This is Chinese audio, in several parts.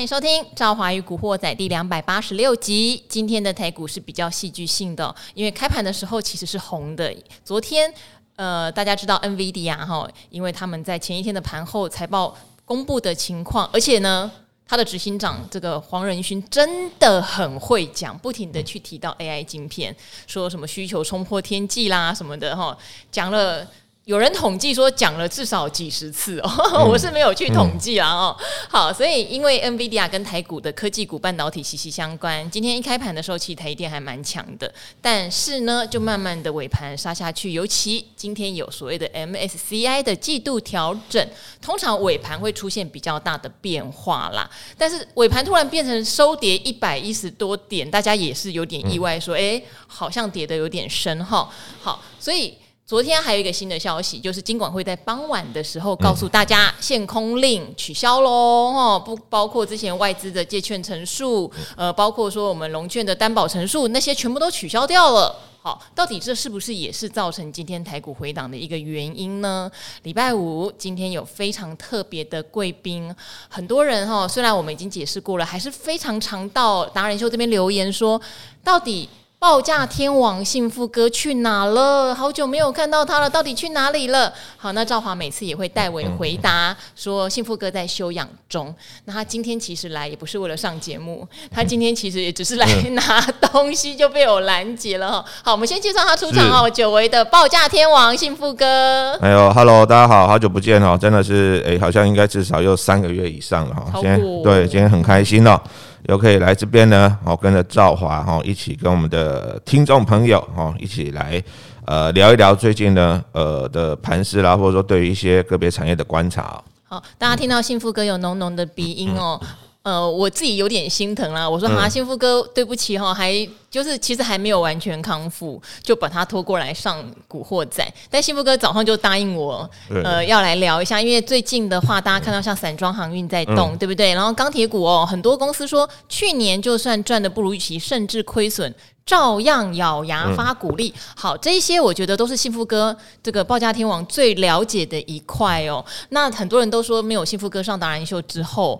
欢迎收听《赵华与古惑仔》第两百八十六集。今天的台股是比较戏剧性的，因为开盘的时候其实是红的。昨天，呃，大家知道 NVD 呀哈，因为他们在前一天的盘后财报公布的情况，而且呢，他的执行长这个黄仁勋真的很会讲，不停的去提到 AI 晶片，说什么需求冲破天际啦什么的哈，讲了。有人统计说讲了至少几十次哦，嗯、我是没有去统计啊哦。嗯、好，所以因为 NVIDIA 跟台股的科技股半导体息息相关，今天一开盘的时候，其实台积电还蛮强的，但是呢，就慢慢的尾盘杀下去。尤其今天有所谓的 MSCI 的季度调整，通常尾盘会出现比较大的变化啦。但是尾盘突然变成收跌一百一十多点，大家也是有点意外，说，哎、欸，好像跌的有点深哈。好，所以。昨天还有一个新的消息，就是金管会在傍晚的时候告诉大家，限空令取消喽，哦，不包括之前外资的借券陈数，呃，包括说我们龙券的担保陈数，那些全部都取消掉了。好，到底这是不是也是造成今天台股回档的一个原因呢？礼拜五今天有非常特别的贵宾，很多人哈，虽然我们已经解释过了，还是非常常到达人秀这边留言说，到底。报价天王幸福哥去哪了？好久没有看到他了，到底去哪里了？好，那赵华每次也会代为回答说，幸福哥在休养中。那他今天其实来也不是为了上节目，他今天其实也只是来拿东西就被我拦截了哈。好，我们先介绍他出场哦，久违的报价天王幸福哥。哎呦，Hello，大家好，好久不见哦，真的是哎，好像应该至少有三个月以上了哈。今天对，今天很开心哦。又可以来这边呢，哦，跟着赵华哈一起跟我们的听众朋友哈一起来呃聊一聊最近呢呃的盘势啦，或者说对于一些个别产业的观察。好，大家听到幸福哥有浓浓的鼻音哦。嗯呃，我自己有点心疼啦。我说哈，幸福哥，对不起哈，还就是其实还没有完全康复，就把他拖过来上古惑仔。但幸福哥早上就答应我，呃，要来聊一下，因为最近的话，大家看到像散装航运在动，对不对？然后钢铁股哦，很多公司说去年就算赚的不如预期，甚至亏损，照样咬牙发股利。好，这一些我觉得都是幸福哥这个报价天王最了解的一块哦。那很多人都说，没有幸福哥上达人秀之后。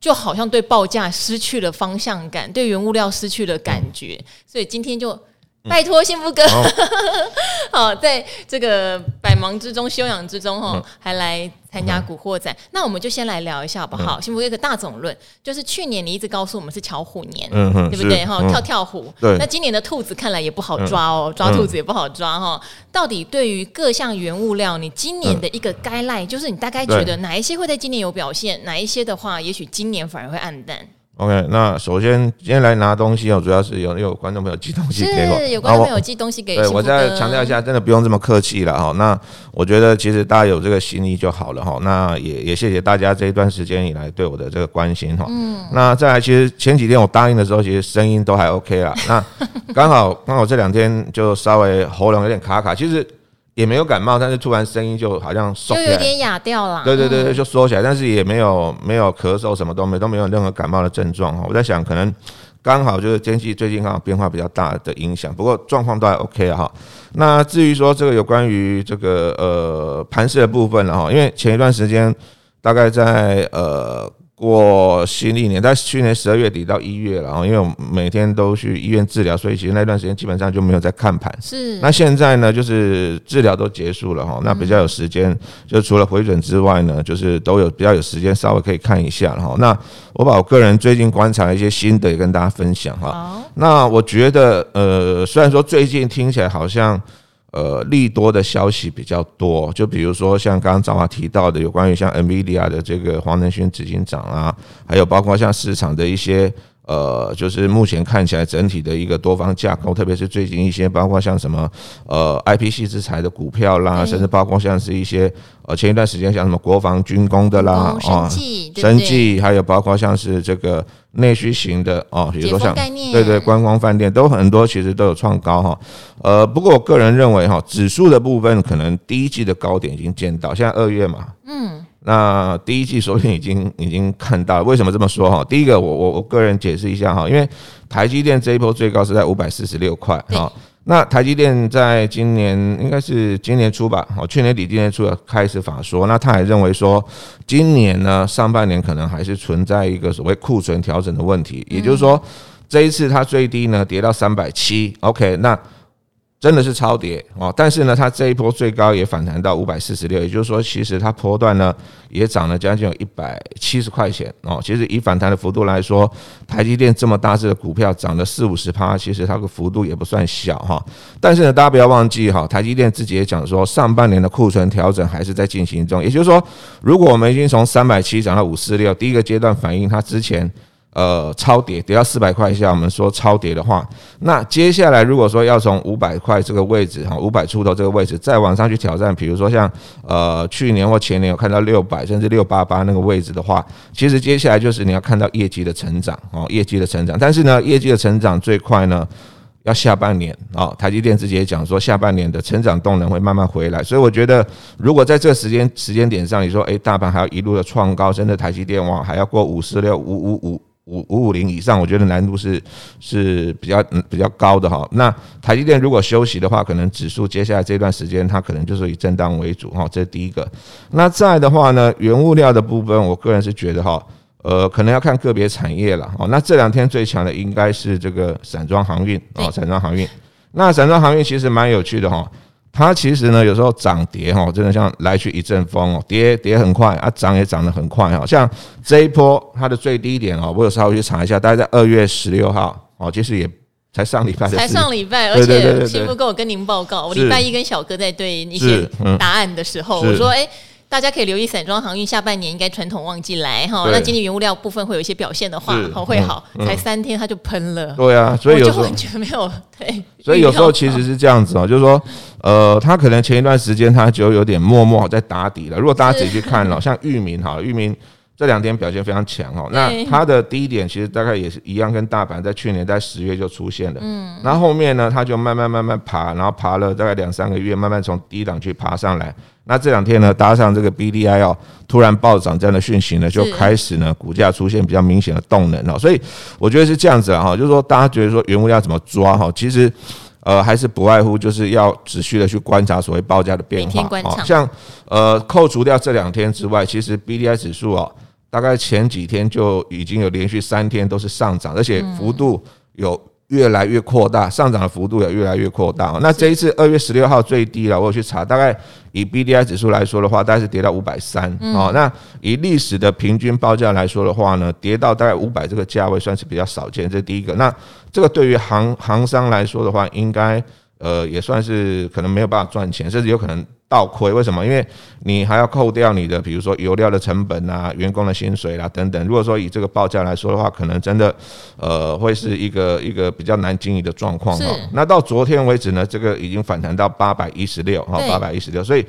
就好像对报价失去了方向感，对原物料失去了感觉，所以今天就。拜托幸福哥，好，在这个百忙之中、休养之中，哈，还来参加古惑仔。那我们就先来聊一下好不好？幸福哥一个大总论，就是去年你一直告诉我们是巧虎年，对不对？哈，跳跳虎。那今年的兔子看来也不好抓哦，抓兔子也不好抓哈。到底对于各项原物料，你今年的一个 guideline，就是你大概觉得哪一些会在今年有表现，哪一些的话，也许今年反而会暗淡。OK，那首先今天来拿东西哦，主要是有有观众朋友寄东西给我，是有观众朋友寄东西给我。对，我再强调一下，真的不用这么客气了哈。那我觉得其实大家有这个心意就好了哈。那也也谢谢大家这一段时间以来对我的这个关心哈。嗯。那再来，其实前几天我答应的时候，其实声音都还 OK 啦。那刚好 刚好这两天就稍微喉咙有点卡卡，其实。也没有感冒，但是突然声音就好像就有点哑掉了。对对对，就缩起来，但是也没有没有咳嗽，什么都没都没有任何感冒的症状哈。我在想，可能刚好就是天气最近刚好变化比较大的影响，不过状况都还 OK 啊哈。那至于说这个有关于这个呃盘势的部分了哈，因为前一段时间大概在呃。过新历年，在去年十二月底到一月了，然后因为我每天都去医院治疗，所以其实那段时间基本上就没有在看盘。是。那现在呢，就是治疗都结束了哈，那比较有时间，就除了回诊之外呢，就是都有比较有时间，稍微可以看一下哈。那我把我个人最近观察的一些心得也跟大家分享哈。那我觉得，呃，虽然说最近听起来好像。呃，利多的消息比较多，就比如说像刚刚张华提到的，有关于像 NVIDIA 的这个黄仁勋执行长啊，还有包括像市场的一些呃，就是目前看起来整体的一个多方架构，特别是最近一些包括像什么呃 IP 系制裁的股票啦，甚至包括像是一些呃前一段时间像什么国防军工的啦啊，生计，还有包括像是这个。内需型的哦，比如说像对对观光饭店都很多，其实都有创高哈。呃，不过我个人认为哈，指数的部分可能第一季的高点已经见到，现在二月嘛，嗯，那第一季昨天已经已经看到，为什么这么说哈？第一个，我我我个人解释一下哈，因为台积电这一波最高是在五百四十六块哈。那台积电在今年应该是今年初吧，哦，去年底今年初开始法说，那他还认为说，今年呢上半年可能还是存在一个所谓库存调整的问题，也就是说，这一次它最低呢跌到三百七，OK，那。真的是超跌哦，但是呢，它这一波最高也反弹到五百四十六，也就是说，其实它波段呢也涨了将近有一百七十块钱哦。其实以反弹的幅度来说，台积电这么大只的股票涨了四五十趴，其实它的幅度也不算小哈。但是呢，大家不要忘记哈，台积电自己也讲说，上半年的库存调整还是在进行中，也就是说，如果我们已经从三百七涨到五四六，第一个阶段反映它之前。呃，超跌跌到四百块以下，我们说超跌的话，那接下来如果说要从五百块这个位置哈，五百出头这个位置再往上去挑战，比如说像呃去年或前年有看到六百甚至六八八那个位置的话，其实接下来就是你要看到业绩的成长哦，业绩的成长。但是呢，业绩的成长最快呢要下半年啊，台积电自己也讲说下半年的成长动能会慢慢回来，所以我觉得如果在这个时间时间点上，你说诶，大盘还要一路的创高，真的台积电哇还要过五四六五五五。五五五零以上，我觉得难度是是比较嗯比较高的哈。那台积电如果休息的话，可能指数接下来这段时间它可能就是以震荡为主哈。这是第一个。那再的话呢，原物料的部分，我个人是觉得哈，呃，可能要看个别产业了哦。那这两天最强的应该是这个散装航运啊，散装航运。那散装航运其实蛮有趣的哈。它其实呢，有时候涨跌哈，真的像来去一阵风哦，跌跌很快啊，涨也涨得很快哈。像这一波它的最低点哦，我有稍微去查一下，大概在二月十六号哦，其实也才上礼拜，才上礼拜，而且幸福哥我跟您报告，我礼拜一跟小哥在对一些答案的时候，我说哎。大家可以留意散装航运下半年应该传统旺季来哈，那今年原物料部分会有一些表现的话，好会好。才三天它就喷了，对啊，所以有时候完全没有对。所以有时候其实是这样子哦，就是说，呃，它可能前一段时间它就有点默默在打底了。如果大家仔细去看了，像域名哈，域名这两天表现非常强哦。那它的低点其实大概也是一样，跟大盘在去年在十月就出现了。嗯，然后后面呢，它就慢慢慢慢爬，然后爬了大概两三个月，慢慢从低档去爬上来。那这两天呢，搭上这个 B D I 哦，突然暴涨这样的讯息呢，就开始呢，股价出现比较明显的动能哦，所以我觉得是这样子啊，哈，就是说大家觉得说原物料怎么抓哈，其实呃还是不外乎就是要持续的去观察所谓报价的变化啊，像呃扣除掉这两天之外，其实 B D I 指数哦，大概前几天就已经有连续三天都是上涨，而且幅度有。越来越扩大，上涨的幅度也越来越扩大。那这一次二月十六号最低了，我有去查，大概以 BDI 指数来说的话，大概是跌到五百三。哦，那以历史的平均报价来说的话呢，跌到大概五百这个价位算是比较少见。这是第一个。那这个对于行行商来说的话，应该呃也算是可能没有办法赚钱，甚至有可能。倒亏，为什么？因为你还要扣掉你的，比如说油料的成本啊、员工的薪水啦等等。如果说以这个报价来说的话，可能真的呃会是一个一个比较难经营的状况哈。那到昨天为止呢，这个已经反弹到八百一十六哈，八百一十六。所以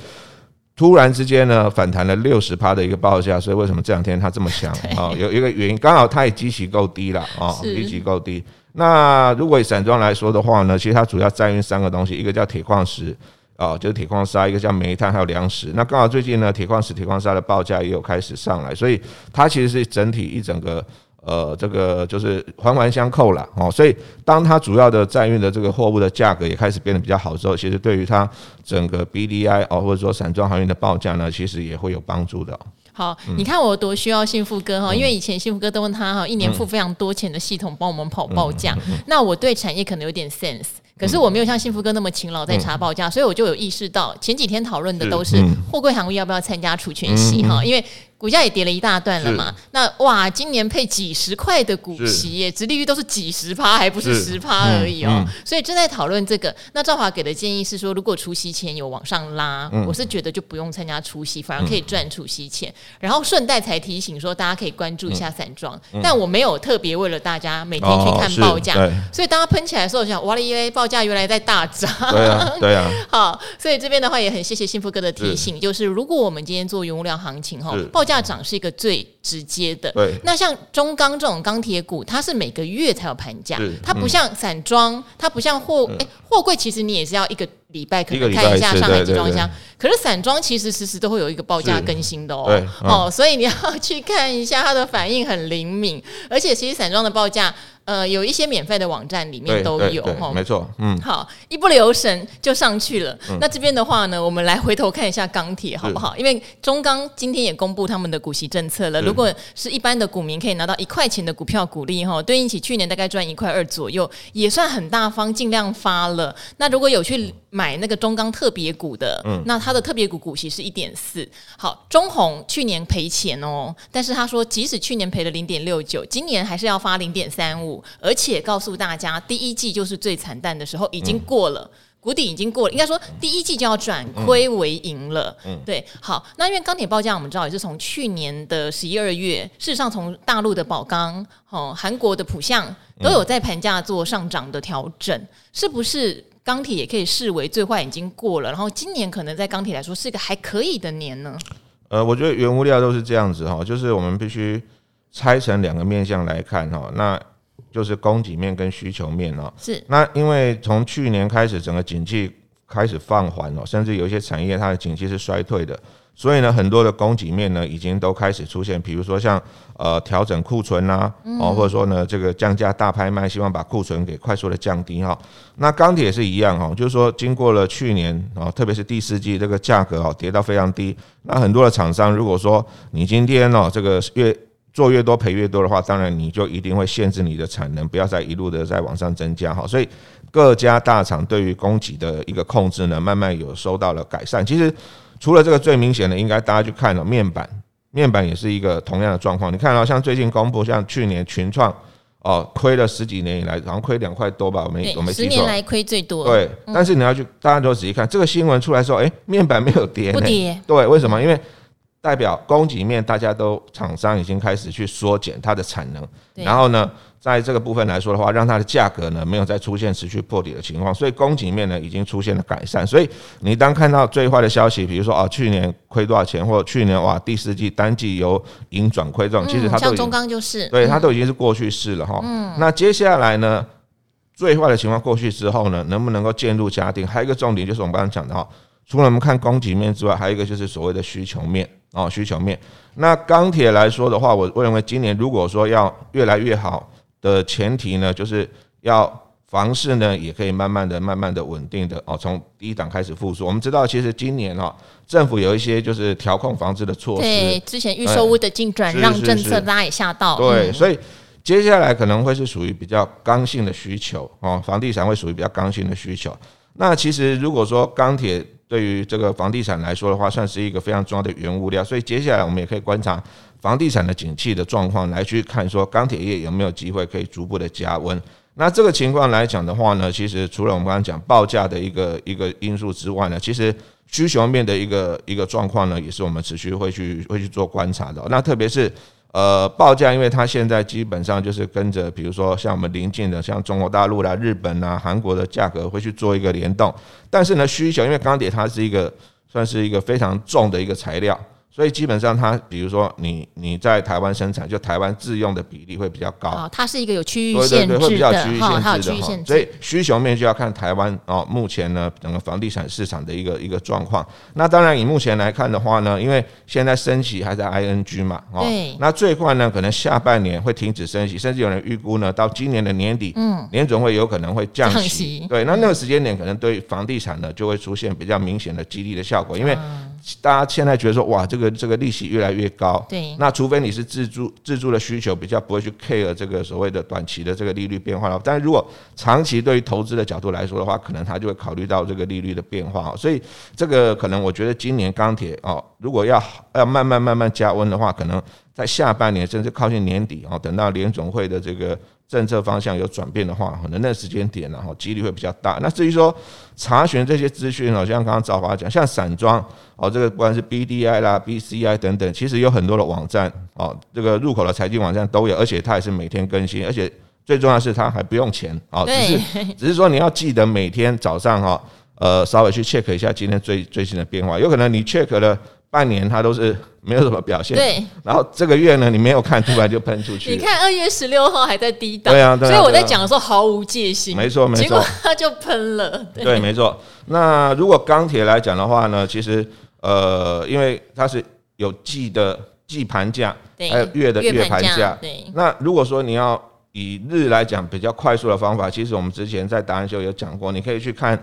突然之间呢，反弹了六十趴的一个报价。所以为什么这两天它这么强 啊？有一个原因，刚好它也基期够低了啊，基期够低。那如果以散装来说的话呢，其实它主要载运三个东西，一个叫铁矿石。哦，就是铁矿砂，一个叫煤炭，还有粮食。那刚好最近呢，铁矿石、铁矿砂的报价也有开始上来，所以它其实是整体一整个呃，这个就是环环相扣了哦。所以当它主要的载运的这个货物的价格也开始变得比较好之后，其实对于它整个 BDI 哦，或者说散装航运的报价呢，其实也会有帮助的。好，你看我多需要幸福哥哈，因为以前幸福哥都问他哈，一年付非常多钱的系统帮我们跑报价，那我对产业可能有点 sense。可是我没有像幸福哥那么勤劳在查报价，所以我就有意识到前几天讨论的都是货柜航运要不要参加除权息哈，因为。股价也跌了一大段了嘛，那哇，今年配几十块的股息耶，殖利率都是几十趴，还不是十趴而已哦，所以正在讨论这个。那赵华给的建议是说，如果除息前有往上拉，我是觉得就不用参加除息，反而可以赚除息钱。然后顺带才提醒说，大家可以关注一下散装，但我没有特别为了大家每天去看报价，所以当它喷起来的时候，我想哇了，因为报价原来在大涨，对啊，对啊，好，所以这边的话也很谢谢幸福哥的提醒，就是如果我们今天做原物料行情哈，报价涨是一个最直接的。对，那像中钢这种钢铁股，它是每个月才有盘价，它不像散装，它不像货哎货柜，其实你也是要一个礼拜可能看一下上海集装箱。可是散装其实时时都会有一个报价更新的哦，哦，所以你要去看一下它的反应很灵敏，而且其实散装的报价。呃，有一些免费的网站里面都有哈，没错，嗯，好，一不留神就上去了。嗯、那这边的话呢，我们来回头看一下钢铁好不好？因为中钢今天也公布他们的股息政策了，如果是一般的股民可以拿到一块钱的股票股利哈，对应起去年大概赚一块二左右，也算很大方，尽量发了。那如果有去买那个中钢特别股的，嗯，那它的特别股股息是一点四。好，中红去年赔钱哦，但是他说即使去年赔了零点六九，今年还是要发零点三五，而且告诉大家第一季就是最惨淡的时候，已经过了，谷底已经过了，应该说第一季就要转亏为盈了。嗯，对。好，那因为钢铁报价我们知道也是从去年的十一二月，事实上从大陆的宝钢、哦韩国的浦项都有在盘价做上涨的调整，是不是？钢铁也可以视为最坏已经过了，然后今年可能在钢铁来说是一个还可以的年呢。呃，我觉得原物料都是这样子哈，就是我们必须拆成两个面向来看哈，那就是供给面跟需求面哦。是。那因为从去年开始，整个景气开始放缓了，甚至有一些产业它的景气是衰退的。所以呢，很多的供给面呢，已经都开始出现，比如说像呃调整库存呐、啊，哦，或者说呢这个降价大拍卖，希望把库存给快速的降低哈。那钢铁也是一样哈，就是说经过了去年啊，特别是第四季这个价格啊跌到非常低，那很多的厂商如果说你今天哦这个越做越多赔越多的话，当然你就一定会限制你的产能，不要再一路的再往上增加哈。所以各家大厂对于供给的一个控制呢，慢慢有收到了改善。其实。除了这个最明显的，应该大家去看了面板，面板也是一个同样的状况。你看到像最近公布，像去年群创哦，亏了十几年以来，好像亏两块多吧，我没我没记错。十年来亏最多。对，但是你要去，大家都仔细看这个新闻出来说，哎，面板没有跌，不跌。对，为什么？因为代表供给面大家都厂商已经开始去缩减它的产能，然后呢？在这个部分来说的话，让它的价格呢没有再出现持续破底的情况，所以供给面呢已经出现了改善。所以你当看到最坏的消息，比如说啊去年亏多少钱，或者去年哇第四季单季由盈转亏这种，其实它都已经像中钢就是对它都已经是过去式了哈。嗯，那接下来呢，最坏的情况过去之后呢，能不能够渐入佳境？还有一个重点就是我们刚刚讲的哈，除了我们看供给面之外，还有一个就是所谓的需求面哦，需求面。那钢铁来说的话，我我认为今年如果说要越来越好。的前提呢，就是要房市呢也可以慢慢的、慢慢的稳定的哦，从低档开始复苏。我们知道，其实今年哈政府有一些就是调控房子的措施，对，之前预售屋的进转让政策大家也吓到，对，所以接下来可能会是属于比较刚性的需求哦，房地产会属于比较刚性的需求。那其实如果说钢铁对于这个房地产来说的话，算是一个非常重要的原物料，所以接下来我们也可以观察。房地产的景气的状况来去看，说钢铁业有没有机会可以逐步的加温？那这个情况来讲的话呢，其实除了我们刚刚讲报价的一个一个因素之外呢，其实需求面的一个一个状况呢，也是我们持续会去会去做观察的。那特别是呃报价，因为它现在基本上就是跟着，比如说像我们临近的像中国大陆啦、日本啊、韩国的价格会去做一个联动。但是呢，需求因为钢铁它是一个算是一个非常重的一个材料。所以基本上，它比如说你你在台湾生产，就台湾自用的比例会比较高。哦，它是一个有区域限制的，对对对，会比较区域限制的。所以需求面就要看台湾哦，目前呢整个房地产市场的一个一个状况。那当然以目前来看的话呢，因为现在升息还在 ING 嘛，哦，那最快呢可能下半年会停止升息，甚至有人预估呢到今年的年底，嗯，年总会有可能会降息。对，那那个时间点可能对房地产呢就会出现比较明显的激励的效果，因为。大家现在觉得说，哇，这个这个利息越来越高，对，那除非你是自住自住的需求比较不会去 care 这个所谓的短期的这个利率变化了，但是如果长期对于投资的角度来说的话，可能他就会考虑到这个利率的变化，所以这个可能我觉得今年钢铁哦，如果要要慢慢慢慢加温的话，可能在下半年甚至靠近年底哦，等到联总会的这个。政策方向有转变的话，可能那时间点然后几率会比较大。那至于说查询这些资讯哦，像刚刚赵华讲，像散装哦，这个不管是 BDI 啦、BCI 等等，其实有很多的网站哦，这个入口的财经网站都有，而且它也是每天更新，而且最重要的是它还不用钱哦，只是 只是说你要记得每天早上哈，呃，稍微去 check 一下今天最最新的变化，有可能你 check 了。半年它都是没有什么表现，对。然后这个月呢，你没有看，突然就喷出去。你看二月十六号还在低档，对啊，对啊。所以我在讲的时候毫无戒心，没错没错。结果它就喷了，对，对，没错。那如果钢铁来讲的话呢，其实呃，因为它是有季的季盘价，还有月的月盘价。对。那如果说你要以日来讲比较快速的方法，其实我们之前在答案秀有讲过，你可以去看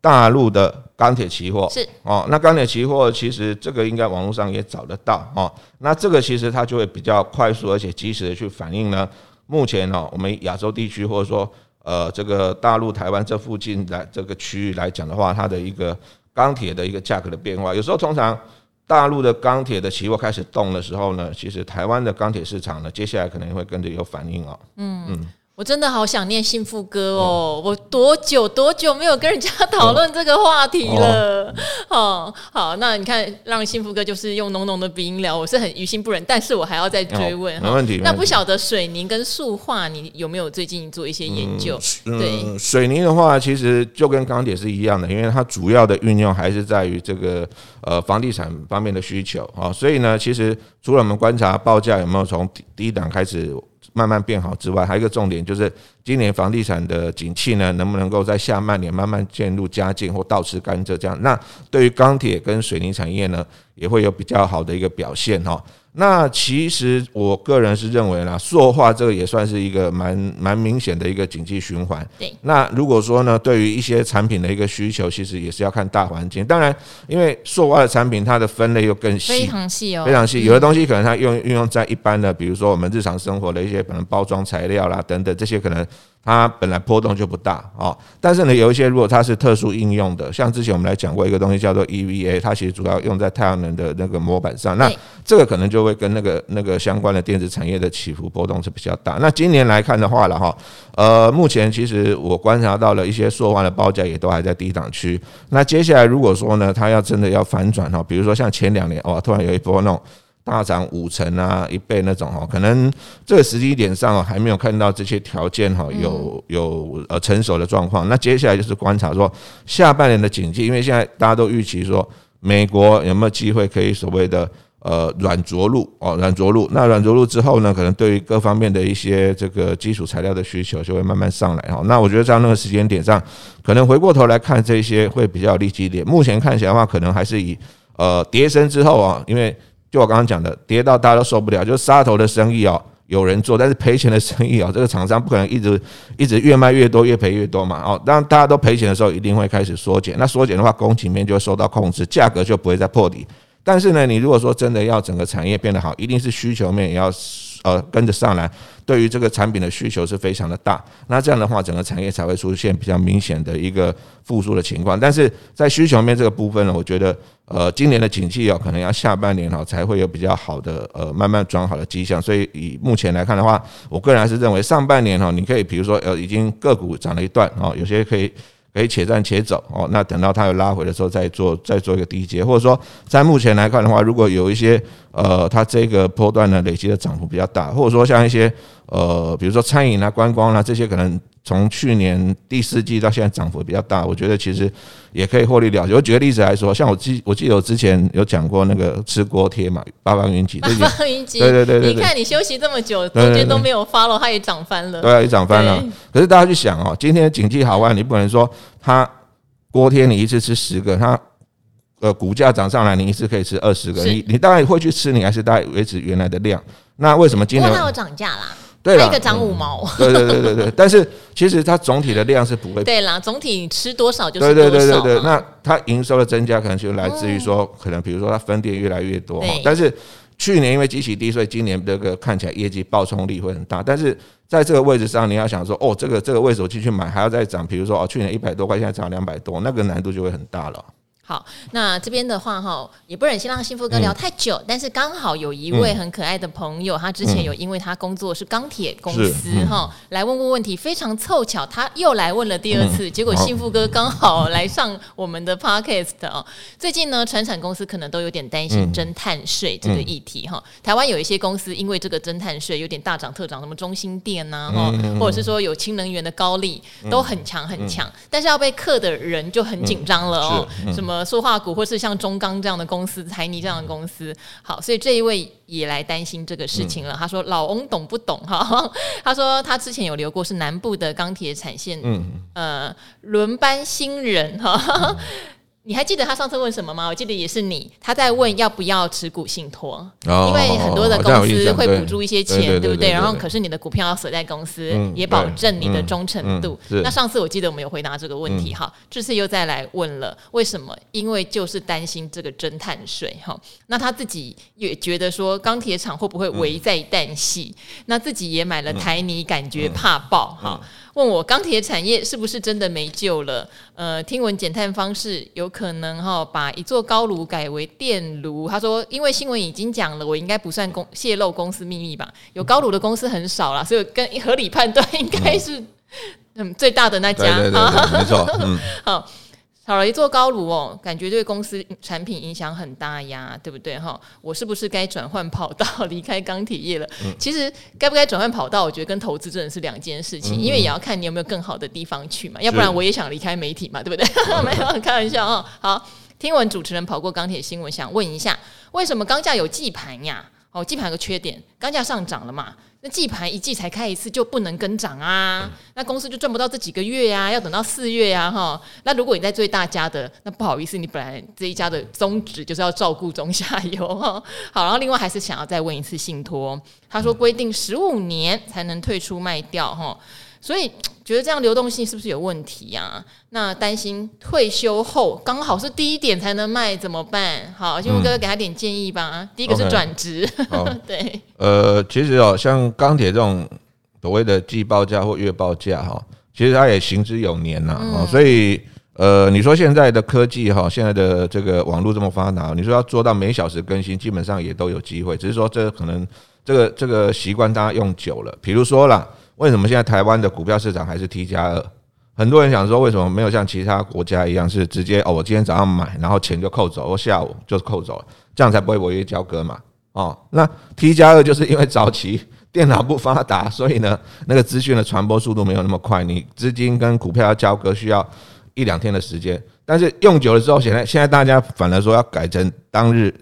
大陆的钢铁期货是哦。那钢铁期货其实这个应该网络上也找得到哦。那这个其实它就会比较快速而且及时的去反映呢。目前呢，我们亚洲地区或者说呃这个大陆台湾这附近来这个区域来讲的话，它的一个钢铁的一个价格的变化，有时候通常。大陆的钢铁的期货开始动的时候呢，其实台湾的钢铁市场呢，接下来可能会跟着有反应哦。嗯嗯。我真的好想念幸福哥哦！我多久多久没有跟人家讨论这个话题了？哦，好，那你看，让幸福哥就是用浓浓的鼻音聊，我是很于心不忍，但是我还要再追问。没问题。那不晓得水泥跟塑化，你有没有最近做一些研究？对，水泥的话，其实就跟钢铁是一样的，因为它主要的运用还是在于这个呃房地产方面的需求啊，所以呢，其实除了我们观察报价有没有从低档开始。慢慢变好之外，还有一个重点就是今年房地产的景气呢，能不能够在下半年慢慢渐入佳境或倒吃甘蔗这样？那对于钢铁跟水泥产业呢，也会有比较好的一个表现哈。那其实我个人是认为呢，塑化这个也算是一个蛮蛮明显的一个经济循环。对。那如果说呢，对于一些产品的一个需求，其实也是要看大环境。当然，因为塑化的产品它的分类又更细，非常细哦，非常细。有的东西可能它用运用在一般的，比如说我们日常生活的一些可能包装材料啦等等，这些可能。它本来波动就不大啊，但是呢，有一些如果它是特殊应用的，像之前我们来讲过一个东西叫做 EVA，它其实主要用在太阳能的那个模板上，那这个可能就会跟那个那个相关的电子产业的起伏波动是比较大。那今年来看的话了哈，呃，目前其实我观察到了一些塑化的报价也都还在低档区。那接下来如果说呢，它要真的要反转哈，比如说像前两年哇，突然有一波那种。大涨五成啊，一倍那种哈，可能这个时机点上还没有看到这些条件哈，有有呃成熟的状况。那接下来就是观察说下半年的景气，因为现在大家都预期说美国有没有机会可以所谓的呃软着陆哦，软着陆。那软着陆之后呢，可能对于各方面的一些这个基础材料的需求就会慢慢上来哈。那我觉得在那个时间点上，可能回过头来看这些会比较有利基点。目前看起来的话，可能还是以呃跌升之后啊，因为。就我刚刚讲的，跌到大家都受不了，就是杀头的生意哦，有人做，但是赔钱的生意哦，这个厂商不可能一直一直越卖越多，越赔越多嘛哦。当大家都赔钱的时候，一定会开始缩减。那缩减的话，供给面就会受到控制，价格就不会再破底。但是呢，你如果说真的要整个产业变得好，一定是需求面也要。呃，跟着上来，对于这个产品的需求是非常的大。那这样的话，整个产业才会出现比较明显的一个复苏的情况。但是在需求面这个部分呢，我觉得，呃，今年的景气哦，可能要下半年哈才会有比较好的呃慢慢转好的迹象。所以以目前来看的话，我个人还是认为上半年哈，你可以比如说呃，已经个股涨了一段哦，有些可以。可以且战且走哦，那等到它有拉回的时候再做，再做一个低阶，或者说在目前来看的话，如果有一些呃，它这个波段呢累积的涨幅比较大，或者说像一些呃，比如说餐饮啊、观光啊这些可能。从去年第四季到现在涨幅比较大，我觉得其实也可以获利了结。我举个例子来说，像我记我记得我之前有讲过那个吃锅贴嘛，八方云集，八方云集，对对对对，你看你休息这么久，中间都没有 follow，它也涨翻了，对，也涨翻了。可是大家去想哦，今天景气好坏，你不能说它锅贴你一次吃十个，它呃股价涨上来，你一次可以吃二十个，你你大概会去吃，你还是大概维持原来的量。那为什么今天它有涨价啦？对了，一个涨五毛，对对对对对，但是其实它总体的量是不会。对啦，总体吃多少就是多少。对对对对对，那它营收的增加可能就来自于说，可能比如说它分店越来越多。但是去年因为基期低，所以今年这个看起来业绩爆冲力会很大。但是在这个位置上，你要想说，哦，这个这个位置我进去买还要再涨，比如说哦，去年一百多块，现在涨两百多，那个难度就会很大了。好，那这边的话哈，也不忍心让幸福哥聊太久，嗯、但是刚好有一位很可爱的朋友，嗯、他之前有因为他工作是钢铁公司哈，嗯、来问过问题，非常凑巧，他又来问了第二次，嗯、结果幸福哥刚好来上我们的 podcast 哦。最近呢，船产公司可能都有点担心侦探税这个议题哈。嗯、台湾有一些公司因为这个侦探税有点大涨特涨，什么中心店呐哈，或者是说有氢能源的高力都很强很强，嗯、但是要被克的人就很紧张了哦，嗯、什么。塑化股，或是像中钢这样的公司、台泥这样的公司，好，所以这一位也来担心这个事情了。他说：“老翁懂不懂？”哈，他说他之前有留过是南部的钢铁产线，嗯，呃，轮班新人哈。你还记得他上次问什么吗？我记得也是你，他在问要不要持股信托，哦、因为很多的公司会补助一些钱，对不对？然后可是你的股票要锁在公司，嗯、也保证你的忠诚度。嗯嗯、那上次我记得我们有回答这个问题，哈、嗯，这次又再来问了，为什么？因为就是担心这个征碳税，哈。那他自己也觉得说钢铁厂会不会危在旦夕？嗯、那自己也买了台泥，感觉怕爆，哈。问我钢铁产业是不是真的没救了？呃，听闻减碳方式有可能哈，把一座高炉改为电炉。他说，因为新闻已经讲了，我应该不算公泄露公司秘密吧？有高炉的公司很少啦，所以跟合理判断应该是嗯最大的那家。对对对对没错，嗯，好。少了一座高炉哦，感觉对公司产品影响很大呀，对不对哈？我是不是该转换跑道离开钢铁业了？嗯、其实该不该转换跑道，我觉得跟投资真的是两件事情，嗯嗯，因为也要看你有没有更好的地方去嘛，要不然我也想离开媒体嘛，对不对？没有开玩笑啊。好，听闻主持人跑过钢铁新闻，想问一下，为什么钢价有季盘呀？哦，季盘有个缺点，钢价上涨了嘛。那季盘一季才开一次就不能跟涨啊，嗯、那公司就赚不到这几个月呀、啊，要等到四月呀、啊，哈。那如果你在追大家的，那不好意思，你本来这一家的宗旨就是要照顾中下游哈。好，然后另外还是想要再问一次信托，他说规定十五年才能退出卖掉哈。所以觉得这样流动性是不是有问题呀、啊？那担心退休后刚好是低点才能卖怎么办？好，金文哥给他点建议吧。嗯、第一个是转职，okay, 对。呃，其实哦，像钢铁这种所谓的季报价或月报价哈，其实它也行之有年了啊。嗯、所以呃，你说现在的科技哈，现在的这个网络这么发达，你说要做到每小时更新，基本上也都有机会。只是说这可能这个这个习惯大家用久了，比如说啦。为什么现在台湾的股票市场还是 T 加二？很多人想说，为什么没有像其他国家一样是直接哦，我今天早上买，然后钱就扣走，我下午就扣走了，这样才不会违约交割嘛？哦，那 T 加二就是因为早期 电脑不发达，所以呢，那个资讯的传播速度没有那么快，你资金跟股票要交割需要一两天的时间。但是用久了之后，现在现在大家反而说要改成当日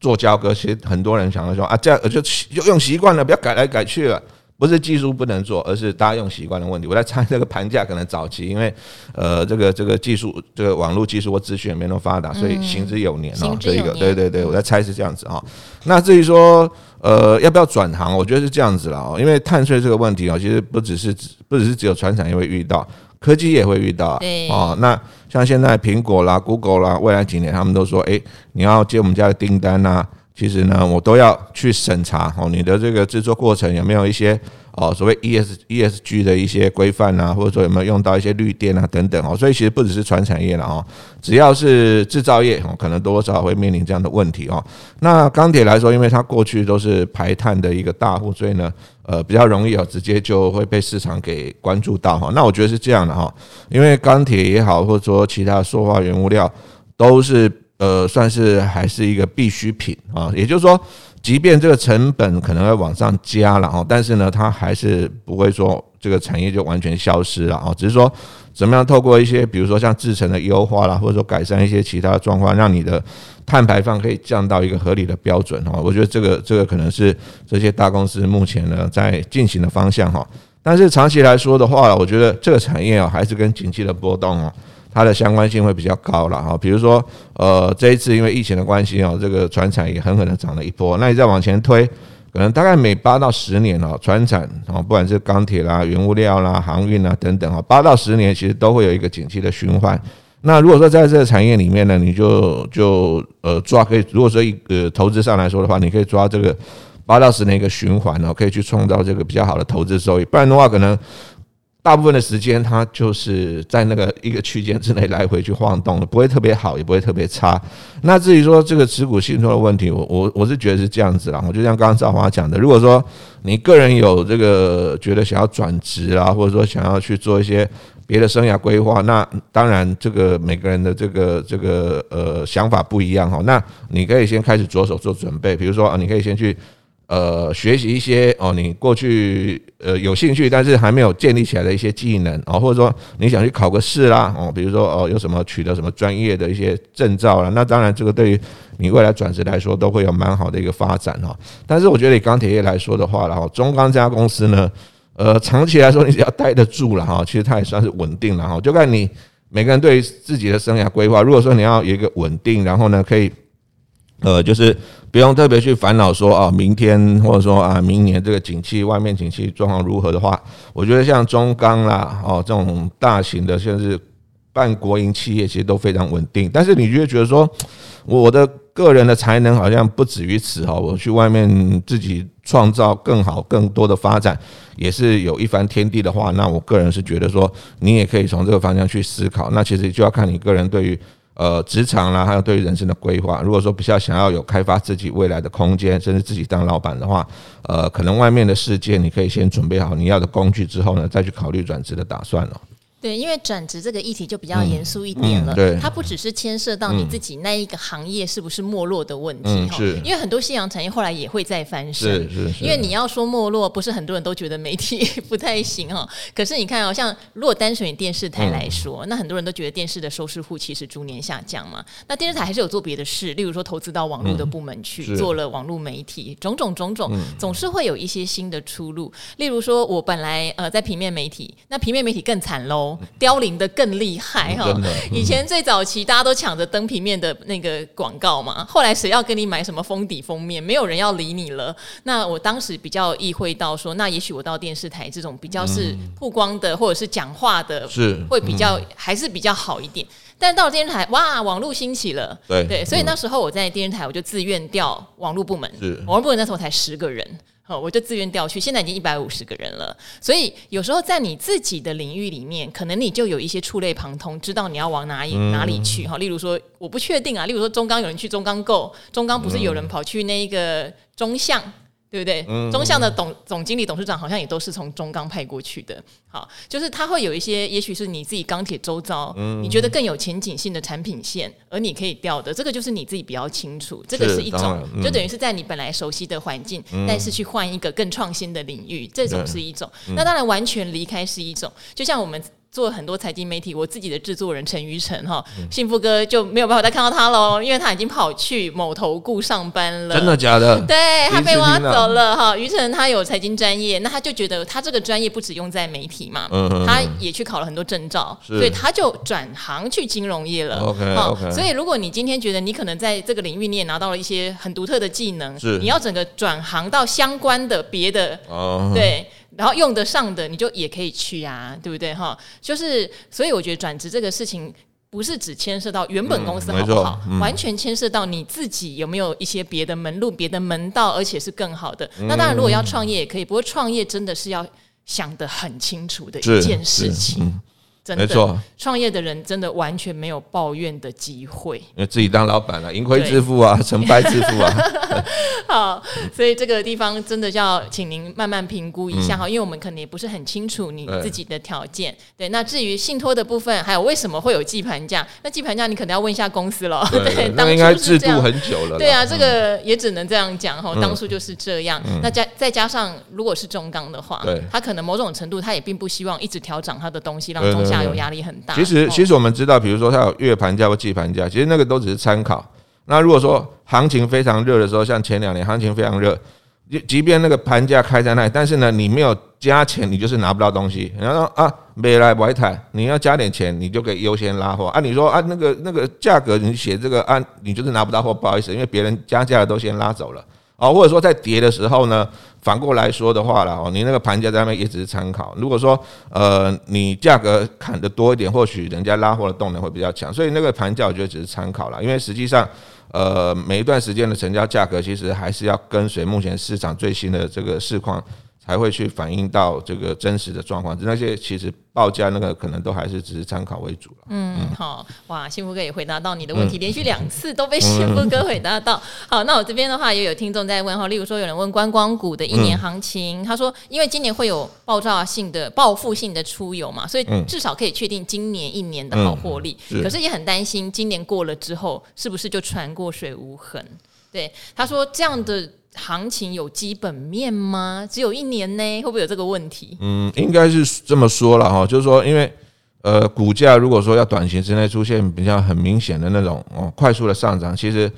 做交割，其实很多人想说啊，这样就就用习惯了，不要改来改去了。不是技术不能做，而是大家用习惯的问题。我在猜这个盘价可能早期，因为呃，这个这个技术，这个网络技术或资讯也没那么发达，所以行之有年哦。这一个，对对对，我在猜是这样子哈。那至于说呃要不要转行，我觉得是这样子了哦。因为碳税这个问题哦，其实不只是不只是只有船产业会遇到，科技也会遇到。哦，那像现在苹果啦、Google 啦，未来几年他们都说，哎，你要接我们家的订单呐。其实呢，我都要去审查哦，你的这个制作过程有没有一些哦所谓 E S E S G 的一些规范啊，或者说有没有用到一些绿电啊等等哦，所以其实不只是传产业了哦，只要是制造业哦，可能多多少少会面临这样的问题哦。那钢铁来说，因为它过去都是排碳的一个大户，所以呢，呃，比较容易哦，直接就会被市场给关注到哈。那我觉得是这样的哈，因为钢铁也好，或者说其他塑化原物料都是。呃，算是还是一个必需品啊，也就是说，即便这个成本可能会往上加了哈，但是呢，它还是不会说这个产业就完全消失了啊，只是说怎么样透过一些，比如说像制程的优化啦，或者说改善一些其他的状况，让你的碳排放可以降到一个合理的标准哈。我觉得这个这个可能是这些大公司目前呢在进行的方向哈。但是长期来说的话，我觉得这个产业啊还是跟景气的波动哦。它的相关性会比较高了哈，比如说，呃，这一次因为疫情的关系哦，这个船产也狠狠的涨了一波。那你再往前推，可能大概每八到十年哦，船产哦，不管是钢铁啦、原物料啦、航运啦等等哈，八到十年其实都会有一个景气的循环。那如果说在这个产业里面呢，你就就呃抓可以，如果说一个投资上来说的话，你可以抓这个八到十年一个循环哦，可以去创造这个比较好的投资收益。不然的话，可能。大部分的时间，它就是在那个一个区间之内来回去晃动的，不会特别好，也不会特别差。那至于说这个持股信托的问题，我我我是觉得是这样子啦。我就像刚刚赵华讲的，如果说你个人有这个觉得想要转职啊，或者说想要去做一些别的生涯规划，那当然这个每个人的这个这个呃想法不一样哈。那你可以先开始着手做准备，比如说啊，你可以先去。呃，学习一些哦，你过去呃有兴趣，但是还没有建立起来的一些技能哦，或者说你想去考个试啦哦，比如说哦，有什么取得什么专业的一些证照了，那当然这个对于你未来转职来说都会有蛮好的一个发展哈。但是我觉得以钢铁业来说的话，然后中钢这家公司呢，呃，长期来说你只要待得住了哈，其实它也算是稳定了哈，就看你每个人对于自己的生涯规划，如果说你要有一个稳定，然后呢，可以呃，就是不用特别去烦恼说啊，明天或者说啊，明年这个景气外面景气状况如何的话，我觉得像中钢啦，哦，这种大型的，像是半国营企业，其实都非常稳定。但是你就会觉得说，我的个人的才能好像不止于此哈，我去外面自己创造更好、更多的发展，也是有一番天地的话，那我个人是觉得说，你也可以从这个方向去思考。那其实就要看你个人对于呃职场啦，还有对于人生的规划。如果说比较想要有开发自己未来的空间，甚至自己当老板的话，呃，可能外面的世界你可以先准备好你要的工具之后呢，再去考虑转职的打算了。对，因为转职这个议题就比较严肃一点了。对，它不只是牵涉到你自己那一个行业是不是没落的问题哈。是。因为很多夕阳产业后来也会再翻身。因为你要说没落，不是很多人都觉得媒体 不太行哈。可是你看哦，像如果单纯以电视台来说，那很多人都觉得电视的收视户其实逐年下降嘛。那电视台还是有做别的事，例如说投资到网络的部门去，做了网络媒体，种种种种，总是会有一些新的出路。例如说，我本来呃在平面媒体，那平面媒体更惨喽，凋零的。更厉害哈！以前最早期大家都抢着登平面的那个广告嘛，后来谁要跟你买什么封底封面，没有人要理你了。那我当时比较意会到说，那也许我到电视台这种比较是曝光的或者是讲话的，是会比较还是比较好一点。但到了电视台，哇，网络兴起了，对对，所以那时候我在电视台我就自愿调网络部门，网络部门那时候才十个人。哦，我就自愿调去，现在已经一百五十个人了。所以有时候在你自己的领域里面，可能你就有一些触类旁通，知道你要往哪里哪里去。哈，例如说，我不确定啊，例如说中钢有人去中钢购，中钢不是有人跑去那个中橡。对不对？中向的董总经理、董事长好像也都是从中钢派过去的。好，就是他会有一些，也许是你自己钢铁周遭，你觉得更有前景性的产品线，而你可以调的，这个就是你自己比较清楚。这个是一种，就等于是在你本来熟悉的环境，但是去换一个更创新的领域，这种是一种。那当然，完全离开是一种，就像我们。做很多财经媒体，我自己的制作人陈于晨哈，幸福哥就没有办法再看到他喽，因为他已经跑去某投顾上班了。真的假的？对，他被挖走了哈。于晨他有财经专业，那他就觉得他这个专业不只用在媒体嘛，他也去考了很多证照，所以他就转行去金融业了。OK OK。所以如果你今天觉得你可能在这个领域你也拿到了一些很独特的技能，是你要整个转行到相关的别的，对。然后用得上的，你就也可以去啊，对不对哈？就是，所以我觉得转职这个事情，不是只牵涉到原本公司好不好，嗯嗯、完全牵涉到你自己有没有一些别的门路、别的门道，而且是更好的。嗯、那当然，如果要创业也可以，不过创业真的是要想得很清楚的一件事情。没错，创业的人真的完全没有抱怨的机会，因为自己当老板了，盈亏自负啊，成败自负啊。好，所以这个地方真的要请您慢慢评估一下哈，因为我们可能也不是很清楚你自己的条件。对，那至于信托的部分，还有为什么会有记盘价？那记盘价你可能要问一下公司了。对，当初应该制度很久了。对啊，这个也只能这样讲哈，当初就是这样。那加再加上，如果是中钢的话，对，他可能某种程度他也并不希望一直调涨他的东西，让中下。有压力很大。其实，其实我们知道，比如说它有月盘价或季盘价，其实那个都只是参考。那如果说行情非常热的时候，像前两年行情非常热，即即便那个盘价开在那里，但是呢，你没有加钱，你就是拿不到东西。然后说啊，没来白台，你要加点钱，你就可以优先拉货。啊，你说啊，那个那个价格你写这个啊，你就是拿不到货，不好意思，因为别人加价的都先拉走了。哦，或者说在跌的时候呢，反过来说的话了哦，你那个盘价在那边也只是参考。如果说呃你价格砍得多一点，或许人家拉货的动能会比较强，所以那个盘价我觉得只是参考了，因为实际上呃每一段时间的成交价格其实还是要跟随目前市场最新的这个市况。才会去反映到这个真实的状况，那些其实报价那个可能都还是只是参考为主了。嗯，好，哇，幸福哥也回答到你的问题，连续两次都被幸福哥回答到。好，那我这边的话也有听众在问哈，例如说有人问观光股的一年行情，他说因为今年会有爆炸性的报复性的出游嘛，所以至少可以确定今年一年的好获利，可是也很担心今年过了之后是不是就船过水无痕？对，他说这样的。行情有基本面吗？只有一年呢？会不会有这个问题？嗯，应该是这么说了哈，就是说，因为呃，股价如果说要短期之内出现比较很明显的那种哦快速的上涨，其实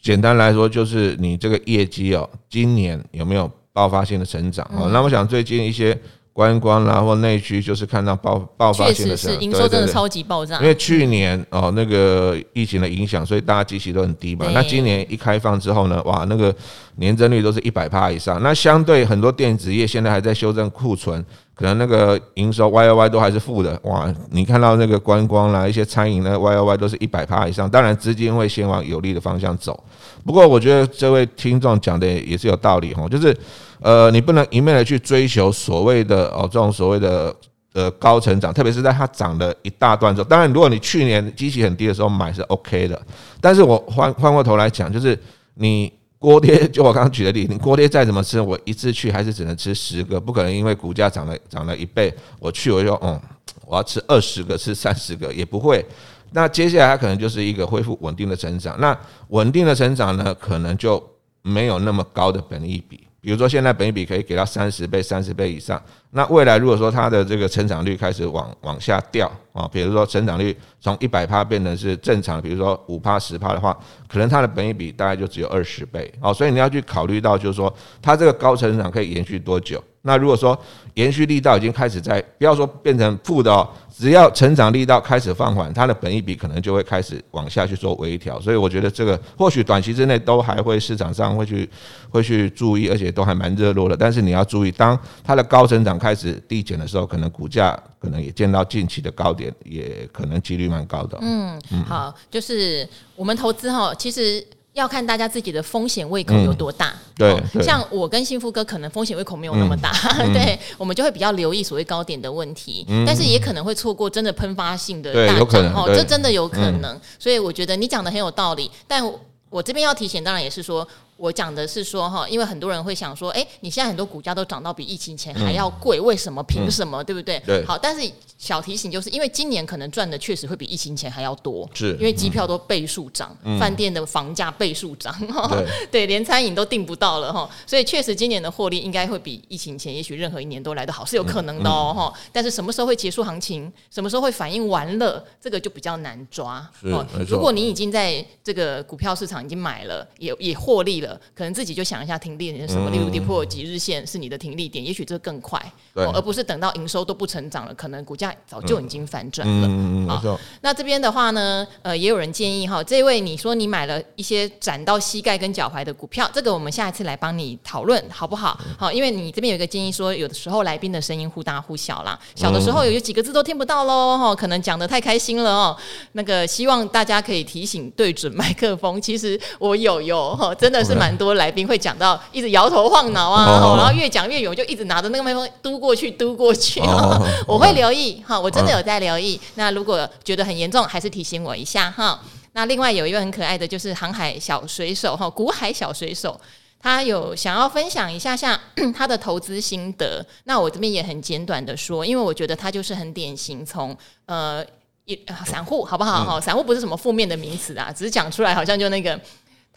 简单来说就是你这个业绩哦，今年有没有爆发性的成长？哦，那我想最近一些。观光啦或内需，就是看到爆爆发性的时候，营收真的超级爆炸。因为去年哦那个疫情的影响，所以大家机器都很低嘛。那今年一开放之后呢，哇，那个年增率都是一百趴以上。那相对很多电子业现在还在修正库存，可能那个营收 Y O Y 都还是负的。哇，你看到那个观光啦，一些餐饮呢 Y O Y 都是一百趴以上。当然资金会先往有利的方向走。不过我觉得这位听众讲的也是有道理哈，就是。呃，你不能一面的去追求所谓的哦这种所谓的呃高成长，特别是在它涨了一大段之后。当然，如果你去年基期很低的时候买是 OK 的，但是我换换过头来讲，就是你锅贴，就我刚刚举的例子，你锅贴再怎么吃，我一次去还是只能吃十个，不可能因为股价涨了涨了一倍，我去我就说嗯，我要吃二十个，吃三十个也不会。那接下来它可能就是一个恢复稳定的成长，那稳定的成长呢，可能就没有那么高的本益比。比如说，现在本一比可以给到三十倍、三十倍以上。那未来如果说它的这个成长率开始往往下掉啊，比如说成长率从一百趴变成是正常，比如说五趴、十趴的话，可能它的本一比大概就只有二十倍哦。所以你要去考虑到，就是说它这个高成长可以延续多久。那如果说延续力道已经开始在，不要说变成负的哦，只要成长力道开始放缓，它的本益比可能就会开始往下去做微调。所以我觉得这个或许短期之内都还会市场上会去会去注意，而且都还蛮热络的。但是你要注意，当它的高成长开始递减的时候，可能股价可能也见到近期的高点，也可能几率蛮高的。嗯，好，就是我们投资哈，其实。要看大家自己的风险胃口有多大，对，像我跟幸福哥可能风险胃口没有那么大，对，我们就会比较留意所谓高点的问题，但是也可能会错过真的喷发性的大涨哦，这真的有可能，所以我觉得你讲的很有道理，但我这边要提醒，当然也是说。我讲的是说哈，因为很多人会想说，哎，你现在很多股价都涨到比疫情前还要贵，为什么？凭什么？对不对？对。好，但是小提醒就是因为今年可能赚的确实会比疫情前还要多，是因为机票都倍数涨，饭店的房价倍数涨，对，连餐饮都订不到了哈，所以确实今年的获利应该会比疫情前也许任何一年都来得好，是有可能的哦哈。但是什么时候会结束行情？什么时候会反应完了？这个就比较难抓。哦，如果你已经在这个股票市场已经买了，也也获利了，可能自己就。想一下停利点什么，例如跌破几日线是你的停利点，也许这更快，而不是等到营收都不成长了，可能股价早就已经反转了。好，那这边的话呢，呃，也有人建议哈，这位你说你买了一些涨到膝盖跟脚踝的股票，这个我们下一次来帮你讨论好不好？好，因为你这边有一个建议说，有的时候来宾的声音忽大忽小啦，小的时候有几个字都听不到喽，哈，可能讲的太开心了哦。那个希望大家可以提醒对准麦克风，其实我有有，哈，真的是蛮多来宾会。讲到一直摇头晃脑啊，然后越讲越远，就一直拿着那个麦克风嘟过去嘟过去。我会留意哈，我真的有在留意。那如果觉得很严重，还是提醒我一下哈。那另外有一位很可爱的就是航海小水手哈，古海小水手，他有想要分享一下像 他的投资心得。那我这边也很简短的说，因为我觉得他就是很典型从呃一散户好不好哈？散户不是什么负面的名词啊，只是讲出来好像就那个。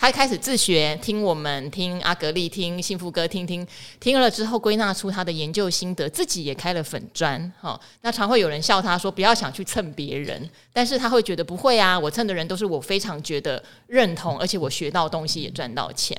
他开始自学，听我们，听阿格力，听幸福哥，听听听了之后，归纳出他的研究心得，自己也开了粉专。哈，那常会有人笑他说：“不要想去蹭别人。”但是他会觉得不会啊，我蹭的人都是我非常觉得认同，而且我学到东西也赚到钱。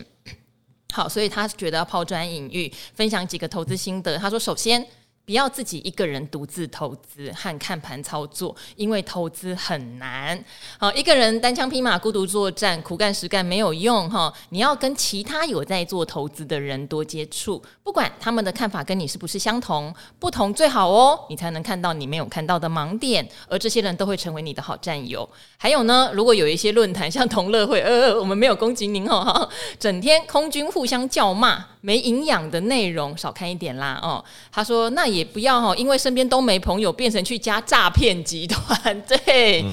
好，所以他觉得要抛砖引玉，分享几个投资心得。他说：“首先。”不要自己一个人独自投资和看盘操作，因为投资很难。好，一个人单枪匹马、孤独作战、苦干实干没有用哈。你要跟其他有在做投资的人多接触，不管他们的看法跟你是不是相同，不同最好哦，你才能看到你没有看到的盲点，而这些人都会成为你的好战友。还有呢，如果有一些论坛像同乐会，呃，我们没有攻击您哦，整天空军互相叫骂。没营养的内容少看一点啦哦，他说那也不要哈，因为身边都没朋友，变成去加诈骗集团，对。嗯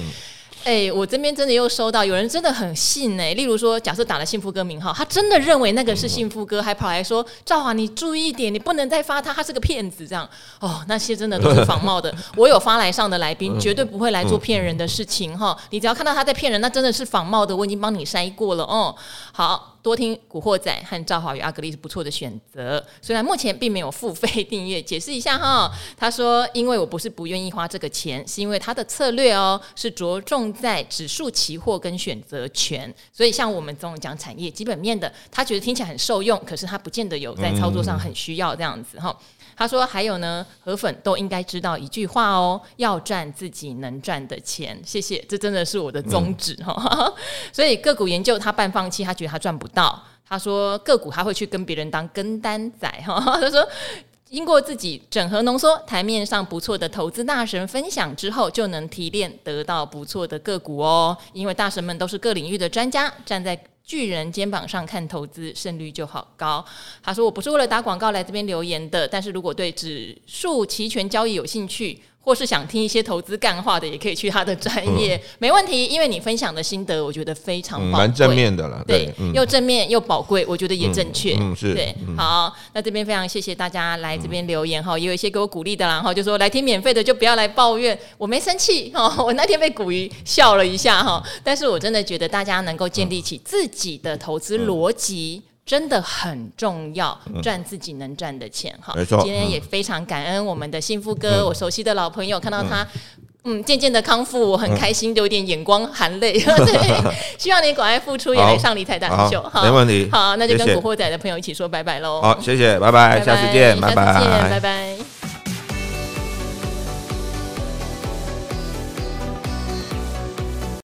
哎、欸，我这边真的又收到有人真的很信哎、欸，例如说，假设打了幸福哥名号，他真的认为那个是幸福哥，还跑来说赵华，你注意一点，你不能再发他，他是个骗子这样。哦，那些真的都是仿冒的。我有发来上的来宾，绝对不会来做骗人的事情哈。你只要看到他在骗人，那真的是仿冒的，我已经帮你筛过了哦。好，多听古惑仔和赵华与阿格丽是不错的选择。虽然目前并没有付费订阅，解释一下哈。他说，因为我不是不愿意花这个钱，是因为他的策略哦是着重在指数期货跟选择权，所以像我们这种讲产业基本面的，他觉得听起来很受用，可是他不见得有在操作上很需要这样子哈。他说：“还有呢，河粉都应该知道一句话哦，要赚自己能赚的钱。谢谢，这真的是我的宗旨哈。嗯、所以个股研究他半放弃，他觉得他赚不到。他说个股他会去跟别人当跟单仔哈。他说经过自己整合浓缩，台面上不错的投资大神分享之后，就能提炼得到不错的个股哦。因为大神们都是各领域的专家，站在。”巨人肩膀上看投资胜率就好高。他说：“我不是为了打广告来这边留言的，但是如果对指数期权交易有兴趣。”或是想听一些投资干话的，也可以去他的专业，嗯、没问题。因为你分享的心得，我觉得非常蛮正面的了。对，又正面又宝贵，我觉得也正确。嗯，嗯是对。嗯、好，那这边非常谢谢大家来这边留言哈，也有一些给我鼓励的啦哈，就说来听免费的就不要来抱怨，我没生气哈，我那天被古鱼笑了一下哈，但是我真的觉得大家能够建立起自己的投资逻辑。真的很重要，赚自己能赚的钱哈。没错，今天也非常感恩我们的幸福哥，我熟悉的老朋友，看到他嗯渐渐的康复，我很开心，有点眼光含泪。对，希望你赶快复出，也来上理财大秀。好，没问题。好，那就跟古惑仔的朋友一起说拜拜喽。好，谢谢，拜拜，下次见，拜拜，拜拜。